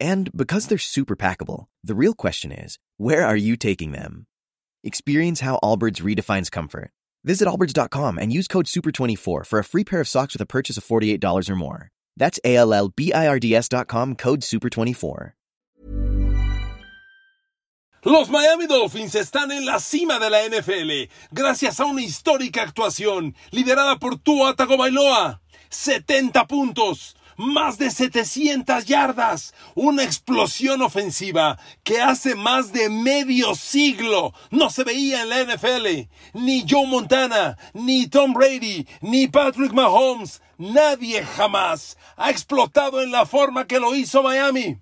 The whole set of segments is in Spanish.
And because they're super packable, the real question is where are you taking them? Experience how Allbirds redefines comfort. Visit allbirds.com and use code SUPER24 for a free pair of socks with a purchase of $48 or more. That's A L L B I R D S.com code SUPER24. Los Miami Dolphins están en la cima de la NFL gracias a una histórica actuación liderada por Tua Tagovailoa. 70 puntos, más de 700 yardas, una explosión ofensiva que hace más de medio siglo no se veía en la NFL. Ni Joe Montana, ni Tom Brady, ni Patrick Mahomes, nadie jamás ha explotado en la forma que lo hizo Miami.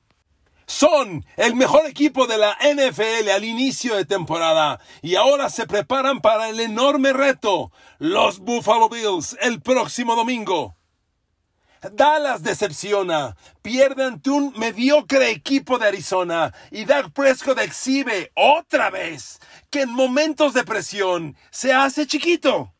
Son el mejor equipo de la NFL al inicio de temporada y ahora se preparan para el enorme reto, los Buffalo Bills, el próximo domingo. Dallas decepciona, pierde ante un mediocre equipo de Arizona y Dak Prescott exhibe otra vez que en momentos de presión se hace chiquito.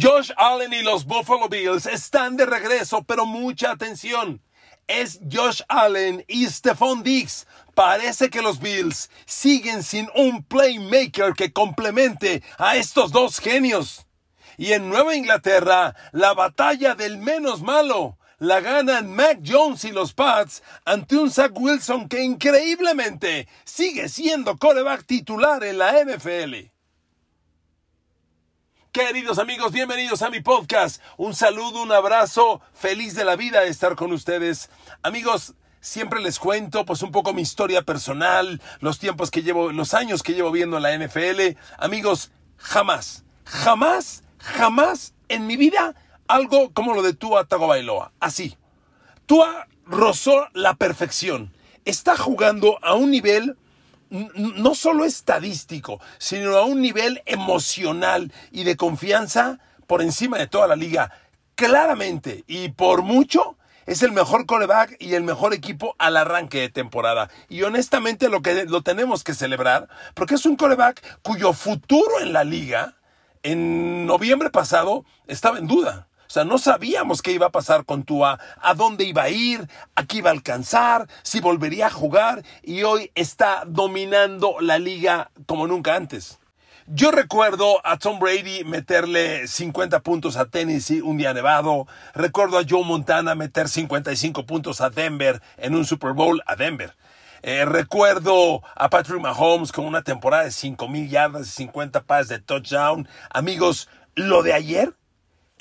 Josh Allen y los Buffalo Bills están de regreso, pero mucha atención. Es Josh Allen y Stephon Diggs. Parece que los Bills siguen sin un playmaker que complemente a estos dos genios. Y en Nueva Inglaterra, la batalla del menos malo la ganan Mac Jones y los Pats ante un Zach Wilson que increíblemente sigue siendo coreback titular en la NFL. Queridos amigos, bienvenidos a mi podcast. Un saludo, un abrazo, feliz de la vida de estar con ustedes. Amigos, siempre les cuento pues un poco mi historia personal, los tiempos que llevo, los años que llevo viendo la NFL. Amigos, jamás, jamás jamás en mi vida algo como lo de Tua Tagovailoa. Así. Tua rozó la perfección. Está jugando a un nivel no solo estadístico, sino a un nivel emocional y de confianza por encima de toda la liga. Claramente y por mucho es el mejor coreback y el mejor equipo al arranque de temporada. Y honestamente lo que lo tenemos que celebrar porque es un coreback cuyo futuro en la liga en noviembre pasado estaba en duda. O sea, no sabíamos qué iba a pasar con Tua, a dónde iba a ir, a qué iba a alcanzar, si volvería a jugar y hoy está dominando la liga como nunca antes. Yo recuerdo a Tom Brady meterle 50 puntos a Tennessee un día nevado. Recuerdo a Joe Montana meter 55 puntos a Denver en un Super Bowl a Denver. Eh, recuerdo a Patrick Mahomes con una temporada de 5 mil yardas y 50 pases de touchdown. Amigos, lo de ayer,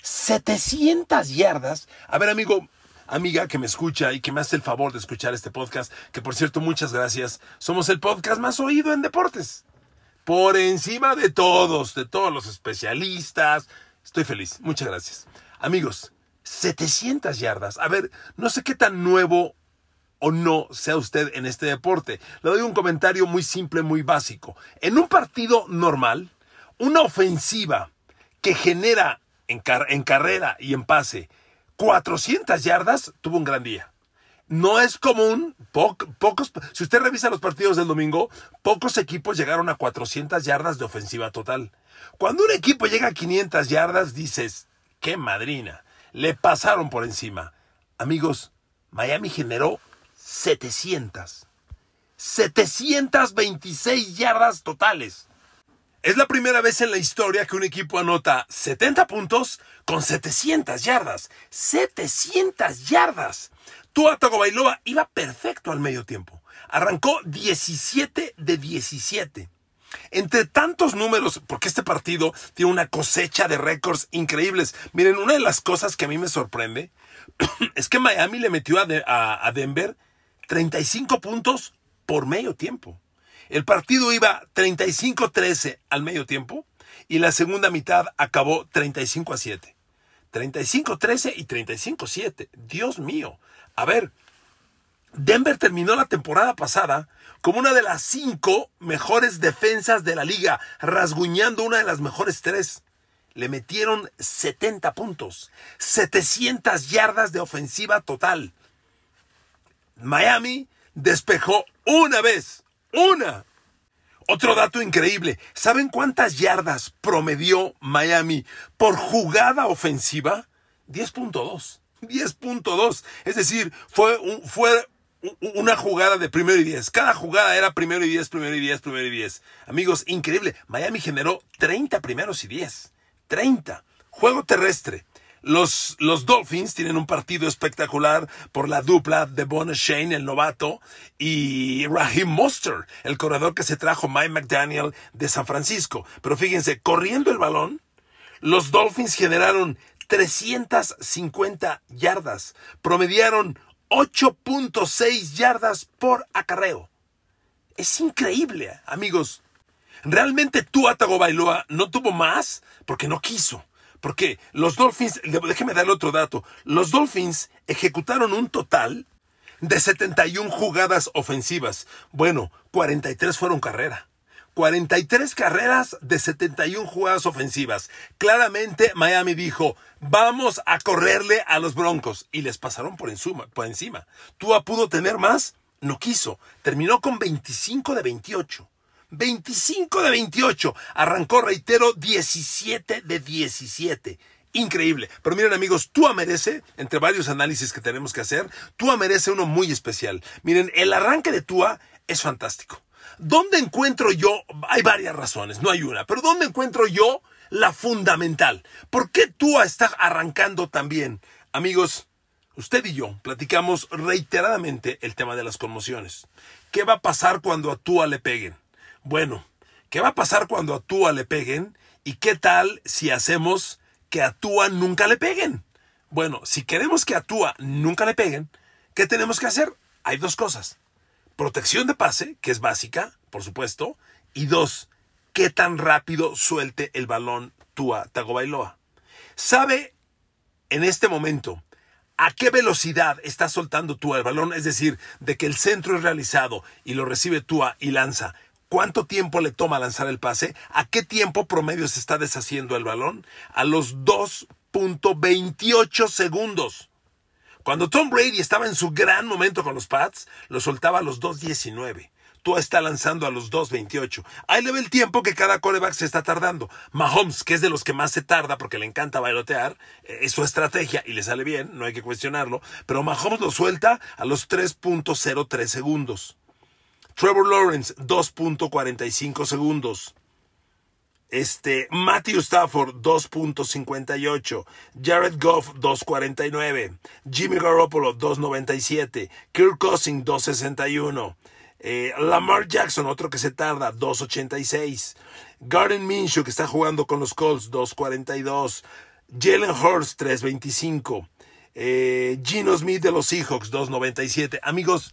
700 yardas. A ver, amigo, amiga que me escucha y que me hace el favor de escuchar este podcast, que por cierto, muchas gracias. Somos el podcast más oído en deportes. Por encima de todos, de todos los especialistas. Estoy feliz. Muchas gracias. Amigos, 700 yardas. A ver, no sé qué tan nuevo o no sea usted en este deporte. Le doy un comentario muy simple, muy básico. En un partido normal, una ofensiva que genera en, carrera y en pase 400 yardas tuvo un gran día. No es común, pocos, si usted revisa los partidos del domingo, pocos equipos llegaron a 400 yardas de ofensiva total. Cuando un equipo llega a 500 yardas, dices, qué madrina, le pasaron por encima. Amigos, Miami generó 700. 726 yardas totales. Es la primera vez en la historia que un equipo anota 70 puntos con 700 yardas. 700 yardas. Tua Tagovailoa iba perfecto al medio tiempo. Arrancó 17 de 17. Entre tantos números, porque este partido tiene una cosecha de récords increíbles. Miren, una de las cosas que a mí me sorprende es que Miami le metió a, a Denver 35 puntos por medio tiempo. El partido iba 35-13 al medio tiempo y la segunda mitad acabó 35 a 7. 35-13 y 35-7. Dios mío. A ver, Denver terminó la temporada pasada como una de las cinco mejores defensas de la liga, rasguñando una de las mejores tres. Le metieron 70 puntos, 700 yardas de ofensiva total. Miami despejó una vez, una. Otro dato increíble, ¿saben cuántas yardas promedió Miami por jugada ofensiva? 10.2. 10.2. Es decir, fue, un, fue una jugada de primero y diez. Cada jugada era primero y diez, primero y diez, primero y diez. Amigos, increíble. Miami generó 30 primeros y 10. 30. Juego terrestre. Los, los, Dolphins tienen un partido espectacular por la dupla de Bon Shane, el novato, y Raheem Monster, el corredor que se trajo Mike McDaniel de San Francisco. Pero fíjense, corriendo el balón, los Dolphins generaron 350 yardas, promediaron 8.6 yardas por acarreo. Es increíble, amigos. Realmente Tua Bailoa no tuvo más porque no quiso. Porque los Dolphins, déjeme darle otro dato, los Dolphins ejecutaron un total de 71 jugadas ofensivas. Bueno, 43 fueron carrera. 43 carreras de 71 jugadas ofensivas. Claramente Miami dijo, vamos a correrle a los Broncos. Y les pasaron por encima. Por encima. Tua pudo tener más, no quiso. Terminó con 25 de 28. 25 de 28. Arrancó, reitero, 17 de 17. Increíble. Pero miren amigos, Tua merece, entre varios análisis que tenemos que hacer, Tua merece uno muy especial. Miren, el arranque de Tua es fantástico. ¿Dónde encuentro yo? Hay varias razones, no hay una, pero ¿dónde encuentro yo la fundamental? ¿Por qué Tua está arrancando también? Amigos, usted y yo platicamos reiteradamente el tema de las conmociones. ¿Qué va a pasar cuando a Tua le peguen? Bueno, ¿qué va a pasar cuando a Tua le peguen? ¿Y qué tal si hacemos que a Tua nunca le peguen? Bueno, si queremos que a Tua nunca le peguen, ¿qué tenemos que hacer? Hay dos cosas protección de pase, que es básica, por supuesto, y dos, qué tan rápido suelte el balón Tua Tagovailoa. ¿Sabe en este momento a qué velocidad está soltando Tua el balón? Es decir, de que el centro es realizado y lo recibe Tua y lanza. ¿Cuánto tiempo le toma lanzar el pase? ¿A qué tiempo promedio se está deshaciendo el balón? A los 2.28 segundos. Cuando Tom Brady estaba en su gran momento con los Pats, lo soltaba a los 2.19. Tú está lanzando a los 2.28. Ahí le ve el tiempo que cada coreback se está tardando. Mahomes, que es de los que más se tarda porque le encanta bailotear, eh, es su estrategia y le sale bien, no hay que cuestionarlo. Pero Mahomes lo suelta a los 3.03 segundos. Trevor Lawrence, 2.45 segundos. Este, Matthew Stafford 2.58, Jared Goff 2.49, Jimmy Garoppolo 2.97, Kirk Cousins 2.61, eh, Lamar Jackson, otro que se tarda, 2.86, Garden Minshew que está jugando con los Colts 2.42, Jalen Hurst 3.25, eh, Gino Smith de los Seahawks 2.97. Amigos,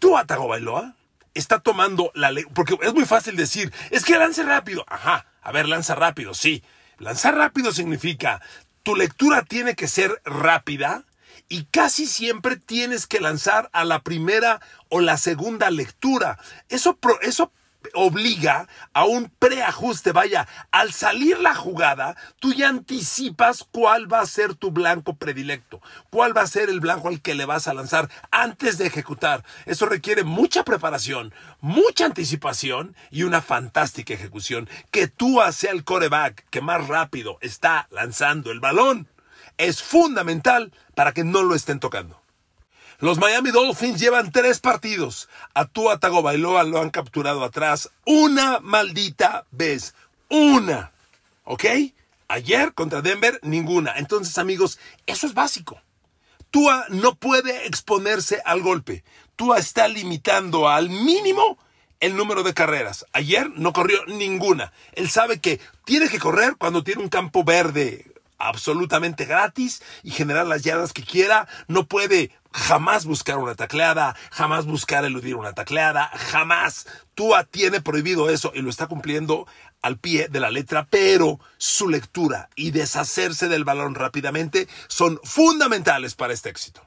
¿tú Atago Bailoa? está tomando la ley, porque es muy fácil decir, es que lance rápido. Ajá, a ver, lanza rápido, sí. Lanzar rápido significa, tu lectura tiene que ser rápida y casi siempre tienes que lanzar a la primera o la segunda lectura. Eso, eso obliga a un preajuste. Vaya, al salir la jugada, tú ya anticipas cuál va a ser tu blanco predilecto, cuál va a ser el blanco al que le vas a lanzar antes de ejecutar. Eso requiere mucha preparación, mucha anticipación y una fantástica ejecución. Que tú sea el coreback que más rápido está lanzando el balón es fundamental para que no lo estén tocando. Los Miami Dolphins llevan tres partidos. A Tua Tagovailoa lo han capturado atrás una maldita vez. Una. ¿Ok? Ayer contra Denver, ninguna. Entonces, amigos, eso es básico. Tua no puede exponerse al golpe. Tua está limitando al mínimo el número de carreras. Ayer no corrió ninguna. Él sabe que tiene que correr cuando tiene un campo verde absolutamente gratis y generar las yardas que quiera. No puede jamás buscar una tacleada, jamás buscar eludir una tacleada, jamás. Tua tiene prohibido eso y lo está cumpliendo al pie de la letra, pero su lectura y deshacerse del balón rápidamente son fundamentales para este éxito.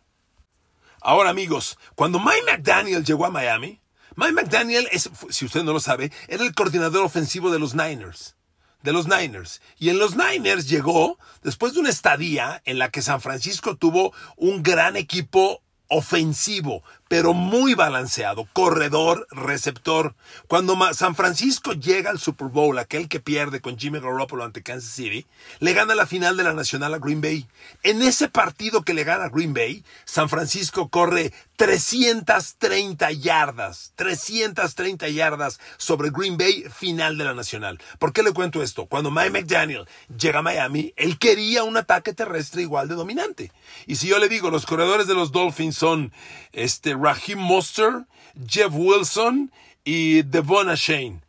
Ahora amigos, cuando Mike McDaniel llegó a Miami, Mike McDaniel, es, si usted no lo sabe, era el coordinador ofensivo de los Niners. De los Niners. Y en los Niners llegó después de una estadía en la que San Francisco tuvo un gran equipo ofensivo, pero muy balanceado, corredor, receptor. Cuando San Francisco llega al Super Bowl, aquel que pierde con Jimmy Garoppolo ante Kansas City, le gana la final de la Nacional a Green Bay. En ese partido que le gana Green Bay, San Francisco corre 330 yardas, 330 yardas sobre Green Bay, final de la Nacional. ¿Por qué le cuento esto? Cuando Mike McDaniel llega a Miami, él quería un ataque terrestre igual de dominante. Y si yo le digo, los corredores de los Dolphins son este, Raheem Monster, Jeff Wilson y Devon Shane.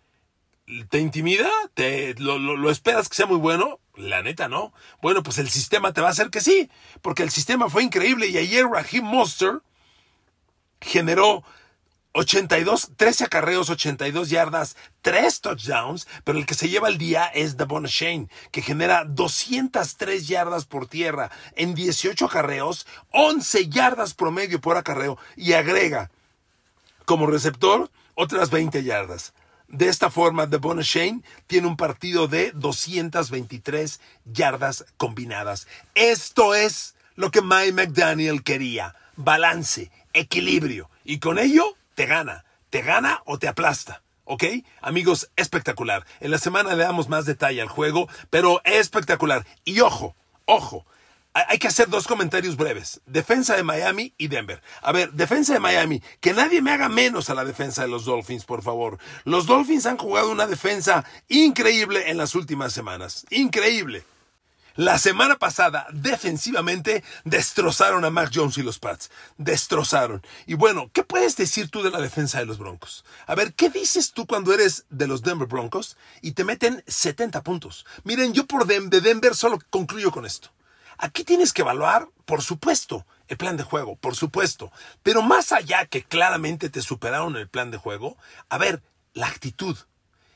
¿Te intimida? ¿Te, lo, esperas que sea muy bueno? La neta, no. Bueno, pues el sistema te va a hacer que sí, porque el sistema fue increíble y ayer Raheem Monster generó 82, 13 acarreos, 82 yardas, 3 touchdowns, pero el que se lleva el día es Devon Shane, que genera 203 yardas por tierra en 18 acarreos, 11 yardas promedio por acarreo y agrega como receptor otras 20 yardas. De esta forma, Devon Shane tiene un partido de 223 yardas combinadas. Esto es lo que Mike McDaniel quería. Balance, equilibrio. Y con ello te gana. Te gana o te aplasta. ¿Ok? Amigos, espectacular. En la semana le damos más detalle al juego, pero espectacular. Y ojo, ojo. Hay que hacer dos comentarios breves. Defensa de Miami y Denver. A ver, defensa de Miami. Que nadie me haga menos a la defensa de los Dolphins, por favor. Los Dolphins han jugado una defensa increíble en las últimas semanas. Increíble. La semana pasada, defensivamente, destrozaron a Mac Jones y los Pats. Destrozaron. Y bueno, ¿qué puedes decir tú de la defensa de los Broncos? A ver, ¿qué dices tú cuando eres de los Denver Broncos y te meten 70 puntos? Miren, yo por de Denver solo concluyo con esto. Aquí tienes que evaluar, por supuesto, el plan de juego, por supuesto. Pero más allá que claramente te superaron el plan de juego, a ver, la actitud.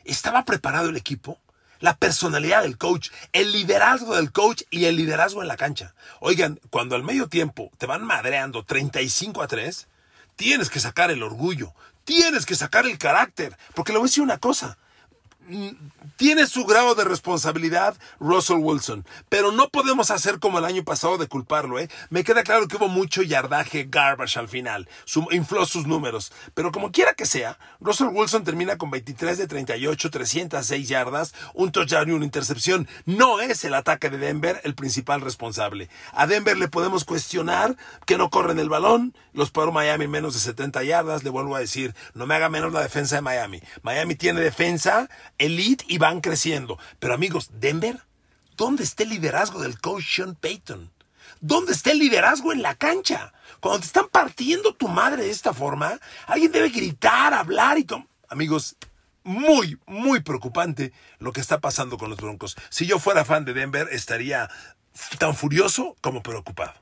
¿Estaba preparado el equipo? La personalidad del coach, el liderazgo del coach y el liderazgo en la cancha. Oigan, cuando al medio tiempo te van madreando 35 a 3, tienes que sacar el orgullo, tienes que sacar el carácter, porque le voy a decir una cosa, tiene su grado de responsabilidad Russell Wilson, pero no podemos hacer como el año pasado de culparlo, ¿eh? Me queda claro que hubo mucho yardaje garbage al final, infló sus números, pero como quiera que sea, Russell Wilson termina con 23 de 38, 306 yardas, un touchdown y una intercepción. No es el ataque de Denver el principal responsable. A Denver le podemos cuestionar que no corren el balón, los paró Miami menos de 70 yardas, le vuelvo a decir, no me haga menos la defensa de Miami. Miami tiene defensa elite y van creciendo. Pero amigos, Denver, ¿dónde está el liderazgo del coach Sean Payton? ¿Dónde está el liderazgo en la cancha? Cuando te están partiendo tu madre de esta forma, alguien debe gritar, hablar y. Amigos, muy, muy preocupante lo que está pasando con los Broncos. Si yo fuera fan de Denver, estaría tan furioso como preocupado.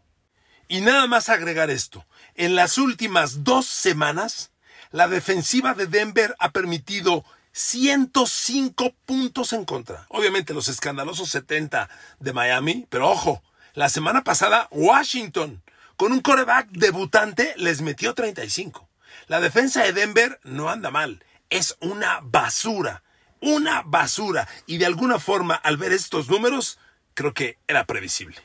Y nada más agregar esto. En las últimas dos semanas, la defensiva de Denver ha permitido 105 puntos en contra. Obviamente los escandalosos 70 de Miami, pero ojo, la semana pasada Washington, con un coreback debutante, les metió 35. La defensa de Denver no anda mal, es una basura, una basura. Y de alguna forma, al ver estos números, creo que era previsible.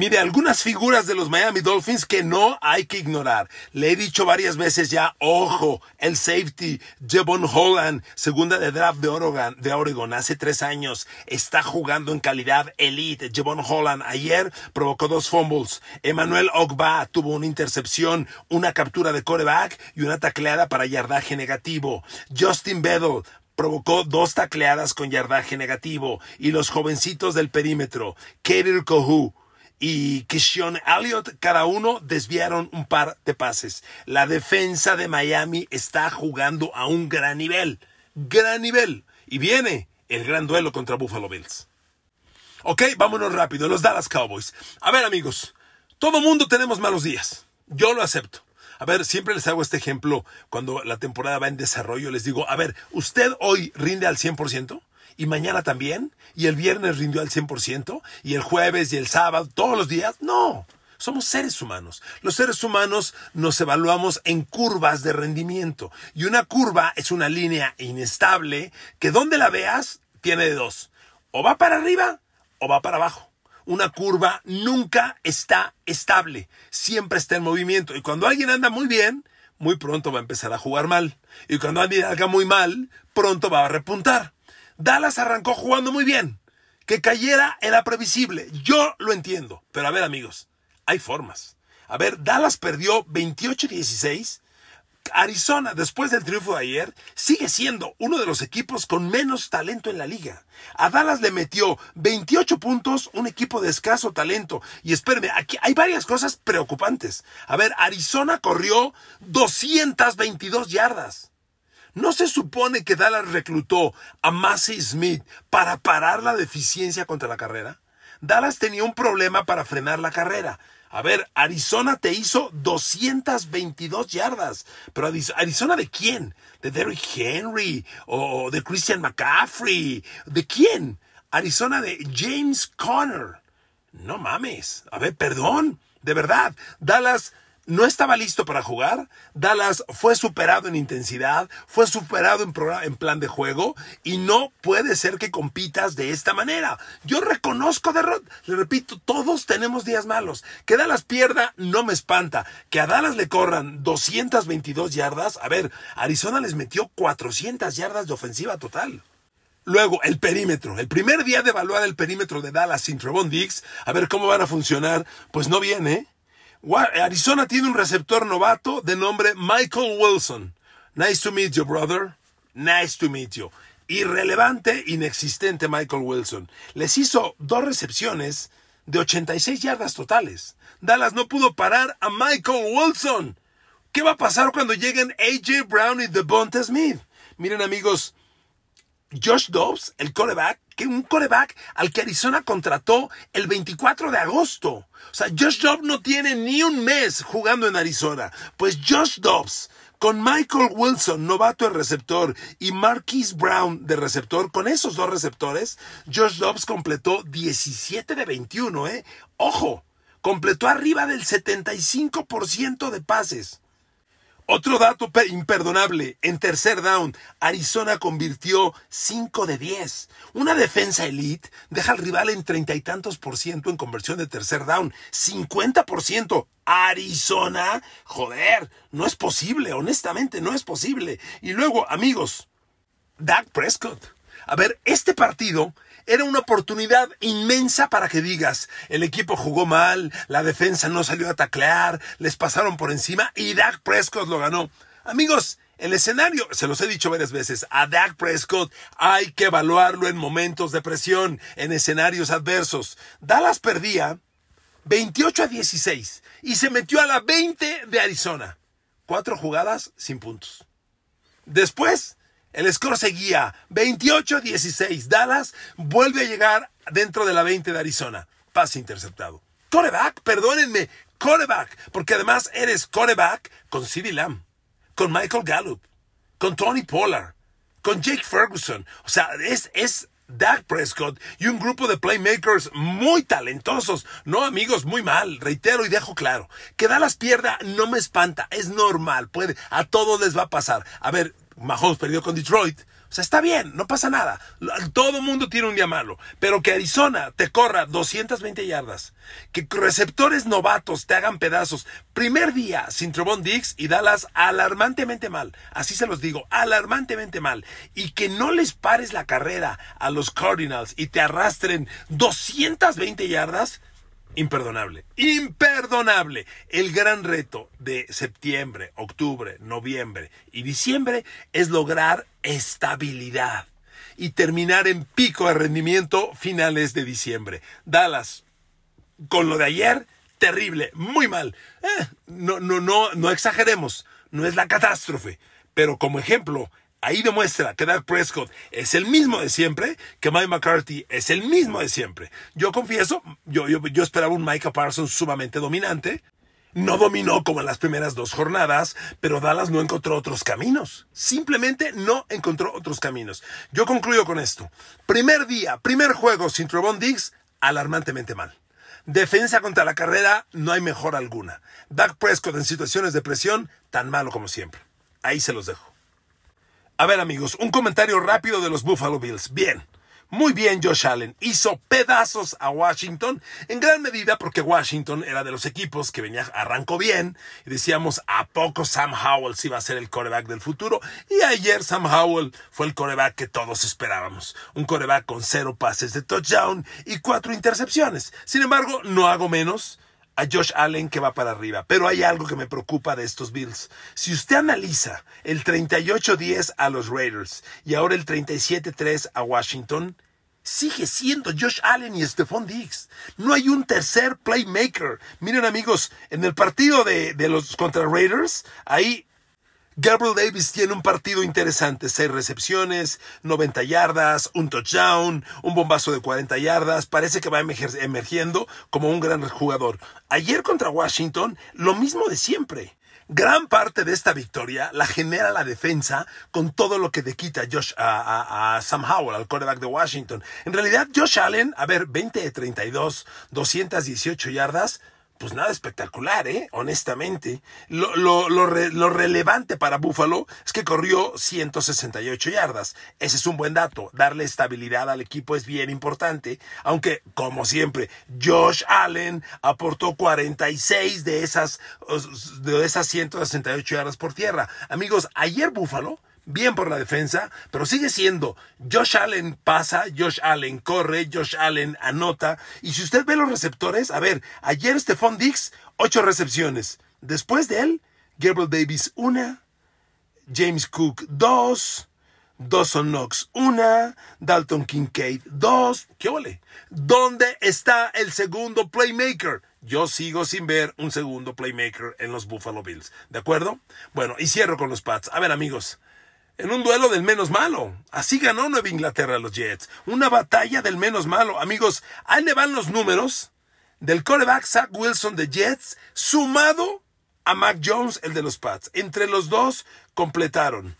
Mire, algunas figuras de los Miami Dolphins que no hay que ignorar. Le he dicho varias veces ya, ojo, el safety, Jevon Holland, segunda de draft de Oregon, de Oregon hace tres años, está jugando en calidad elite. Jevon Holland ayer provocó dos fumbles. Emmanuel Ogba tuvo una intercepción, una captura de coreback y una tacleada para yardaje negativo. Justin Bedell provocó dos tacleadas con yardaje negativo. Y los jovencitos del perímetro, Kader Kohu, y Kishon Elliott, cada uno desviaron un par de pases. La defensa de Miami está jugando a un gran nivel, gran nivel. Y viene el gran duelo contra Buffalo Bills. Ok, vámonos rápido, los Dallas Cowboys. A ver amigos, todo mundo tenemos malos días. Yo lo acepto. A ver, siempre les hago este ejemplo cuando la temporada va en desarrollo. Les digo, a ver, ¿usted hoy rinde al 100%? Y mañana también, y el viernes rindió al 100%, y el jueves y el sábado, todos los días. No, Somos seres humanos. Los seres humanos nos evaluamos en curvas de rendimiento. Y una curva es una línea inestable que donde la veas tiene de dos. O va para arriba o va para abajo. Una curva nunca está estable, siempre está en movimiento. Y cuando alguien anda muy bien, muy pronto va a empezar a jugar mal. Y cuando alguien anda muy mal, pronto va a repuntar. Dallas arrancó jugando muy bien. Que cayera era previsible. Yo lo entiendo. Pero a ver, amigos, hay formas. A ver, Dallas perdió 28-16 Arizona, después del triunfo de ayer, sigue siendo uno de los equipos con menos talento en la liga. A Dallas le metió 28 puntos, un equipo de escaso talento. Y espérenme, aquí hay varias cosas preocupantes. A ver, Arizona corrió 222 yardas. ¿No se supone que Dallas reclutó a Massey Smith para parar la deficiencia contra la carrera? Dallas tenía un problema para frenar la carrera. A ver, Arizona te hizo 222 yardas. Pero Arizona de quién? ¿De Derrick Henry? ¿O de Christian McCaffrey? ¿De quién? Arizona de James Conner. No mames. A ver, perdón. De verdad. Dallas no estaba listo para jugar. Dallas fue superado en intensidad, fue superado en, plan de juego y no puede ser que compitas de esta manera. Yo reconozco derrota. Le repito, todos tenemos días malos. Que Dallas pierda no me espanta. Que a Dallas le corran 222 yardas. A ver, Arizona les metió 400 yardas de ofensiva total. Luego, el perímetro. El primer día de evaluar el perímetro de Dallas sin Trevon Diggs, a ver cómo van a funcionar, pues no viene. Arizona tiene un receptor novato de nombre Michael Wilson. Nice to meet you, brother. Nice to meet you. Irrelevante, inexistente Michael Wilson. Les hizo dos recepciones de 86 yardas totales. Dallas no pudo parar a Michael Wilson. ¿Qué va a pasar cuando lleguen AJ Brown y Devonta Smith? Miren amigos, Josh Dobbs, el coreback, que un coreback al que Arizona contrató el 24 de agosto. O sea, Josh Dobbs no tiene ni un mes jugando en Arizona. Pues Josh Dobbs, con Michael Wilson, novato de receptor, y Marquise Brown de receptor, con esos dos receptores, Josh Dobbs completó 17 de 21, ¿eh? Ojo, completó arriba del 75% de pases. Otro dato imperdonable. En tercer down, Arizona convirtió 5 de 10. Una defensa elite deja al rival en treinta y tantos por ciento en conversión de tercer down. 50 por ciento. Arizona, joder, no es posible, honestamente, no es posible. Y luego, amigos, Dak Prescott. A ver, este partido era una oportunidad inmensa para que digas, el equipo jugó mal, la defensa no salió a taclear, les pasaron por encima y Dak Prescott lo ganó. Amigos, el escenario, se los he dicho varias veces, a Dak Prescott hay que evaluarlo en momentos de presión, en escenarios adversos. Dallas perdía 28 a 16 y se metió a la 20 de Arizona. Cuatro jugadas sin puntos. Después, el score seguía 28-16. Dallas vuelve a llegar dentro de la 20 de Arizona. Pase interceptado. Coreback, perdónenme, coreback, porque además eres coreback con CeeDee Lamb, con Michael Gallup, con Tony Pollard, con Jake Ferguson. O sea, es, es Dak Prescott y un grupo de playmakers muy talentosos. No, amigos, muy mal. Reitero y dejo claro. Que Dallas pierda no me espanta. Es normal. Puede. A todos les va a pasar. A ver, Mahomes perdió con Detroit. O sea, está bien, no pasa nada. Todo mundo tiene un día malo. Pero que Arizona te corra 220 yardas, que receptores novatos te hagan pedazos. Primer día sin Trevon Diggs y Dallas alarmantemente mal. Así se los digo, alarmantemente mal. Y que no les pares la carrera a los Cardinals y te arrastren 220 yardas Imperdonable, imperdonable. El gran reto de septiembre, octubre, noviembre y diciembre es lograr estabilidad y terminar en pico de rendimiento finales de diciembre. Dallas, con lo de ayer, terrible, muy mal. Eh, no, no, no, no exageremos, no es la catástrofe, pero como ejemplo, Ahí demuestra que Dak Prescott es el mismo de siempre, que Mike McCarthy es el mismo de siempre. Yo confieso, yo, yo, esperaba un Micah Parsons sumamente dominante. No dominó como en las primeras dos jornadas, pero Dallas no encontró otros caminos. Simplemente no encontró otros caminos. Yo concluyo con esto. Primer día, primer juego sin Trevon Diggs, alarmantemente mal. Defensa contra la carrera, no hay mejor alguna. Dak Prescott en situaciones de presión, tan malo como siempre. Ahí se los dejo. A ver amigos, un comentario rápido de los Buffalo Bills. Bien. Muy bien, Josh Allen. Hizo pedazos a Washington, en gran medida porque Washington era de los equipos que venía, arrancó bien, y decíamos, ¿a poco Sam Howell sí va a ser el coreback del futuro? Y ayer Sam Howell fue el coreback que todos esperábamos. Un coreback con cero pases de touchdown y cuatro intercepciones. Sin embargo, no hago menos a Josh Allen que va para arriba. Pero hay algo que me preocupa de estos Bills. Si usted analiza el 38-10 a los Raiders y ahora el 37-3 a Washington, sigue siendo Josh Allen y Stephon Diggs. No hay un tercer playmaker. Miren amigos, en el partido de, de los contra Raiders, ahí Gabriel Davis tiene un partido interesante, seis recepciones, 90 yardas, un touchdown, un bombazo de 40 yardas, parece que va emergiendo como un gran jugador. Ayer contra Washington, lo mismo de siempre. Gran parte de esta victoria la genera la defensa con todo lo que le quita Josh, a, a, Sam Howell, al quarterback de Washington. En realidad, Josh Allen, a ver, 20 de 32, 218 yardas, pues nada espectacular, ¿eh? Honestamente. Lo, lo, lo, lo, relevante para Buffalo es que corrió 168 yardas. Ese es un buen dato. Darle estabilidad al equipo es bien importante. Aunque, como siempre, Josh Allen aportó 46 de esas, de esas 168 yardas por tierra. Amigos, ayer Buffalo bien por la defensa, pero sigue siendo Josh Allen pasa, Josh Allen corre, Josh Allen anota. Y si usted ve los receptores, a ver, ayer Stephon Dix, ocho recepciones. Después de él, Gabriel Davis, una. James Cook, dos. Dawson Knox, una. Dalton Kincaid, dos. ¿Qué ole? ¿Dónde está el segundo playmaker? Yo sigo sin ver un segundo playmaker en los Buffalo Bills. ¿De acuerdo? Bueno, y cierro con los Pats. A ver, amigos en un duelo del menos malo. Así ganó Nueva Inglaterra los Jets. Una batalla del menos malo. Amigos, ahí le van los números del coreback Zach Wilson de Jets sumado a Mac Jones, el de los Pats. Entre los dos completaron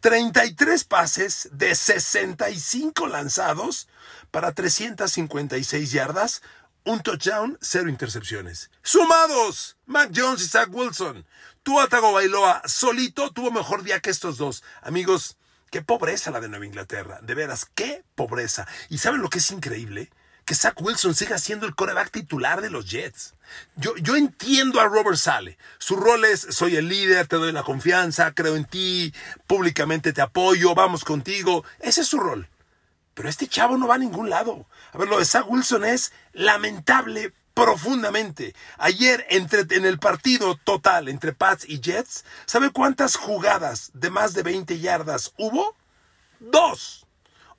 33 pases de 65 lanzados para 356 yardas, un touchdown, cero intercepciones. Sumados, Mac Jones y Zach Wilson. Tua Bailoa solito tuvo mejor día que estos dos. Amigos, qué pobreza la de Nueva Inglaterra. De veras, qué pobreza. ¿Y saben lo que es increíble? Que Zach Wilson siga siendo el coreback titular de los Jets. Yo, yo entiendo a Robert Sale. Su rol es, soy el líder, te doy la confianza, creo en ti, públicamente te apoyo, vamos contigo. Ese es su rol. Pero este chavo no va a ningún lado. A ver, lo de Zach Wilson es lamentable profundamente. Ayer, entre, en el partido total entre Pats y Jets, ¿sabe cuántas jugadas de más de 20 yardas hubo? Dos.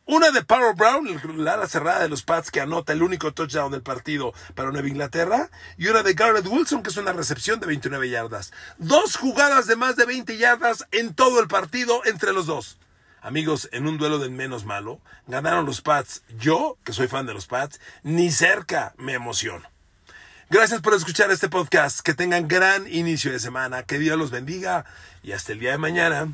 Una de Power Brown, la ala cerrada de los Pats que anota el único touchdown del partido para Nueva Inglaterra, y una de Garrett Wilson que es una recepción de 29 yardas. Dos jugadas de más de 20 yardas en todo el partido entre los dos. Amigos, en un duelo del menos malo, ganaron los Pats. Yo, que soy fan de los Pats, ni cerca me emociono. Gracias por escuchar este podcast. Que tengan gran inicio de semana. Que Dios los bendiga y hasta el día de mañana.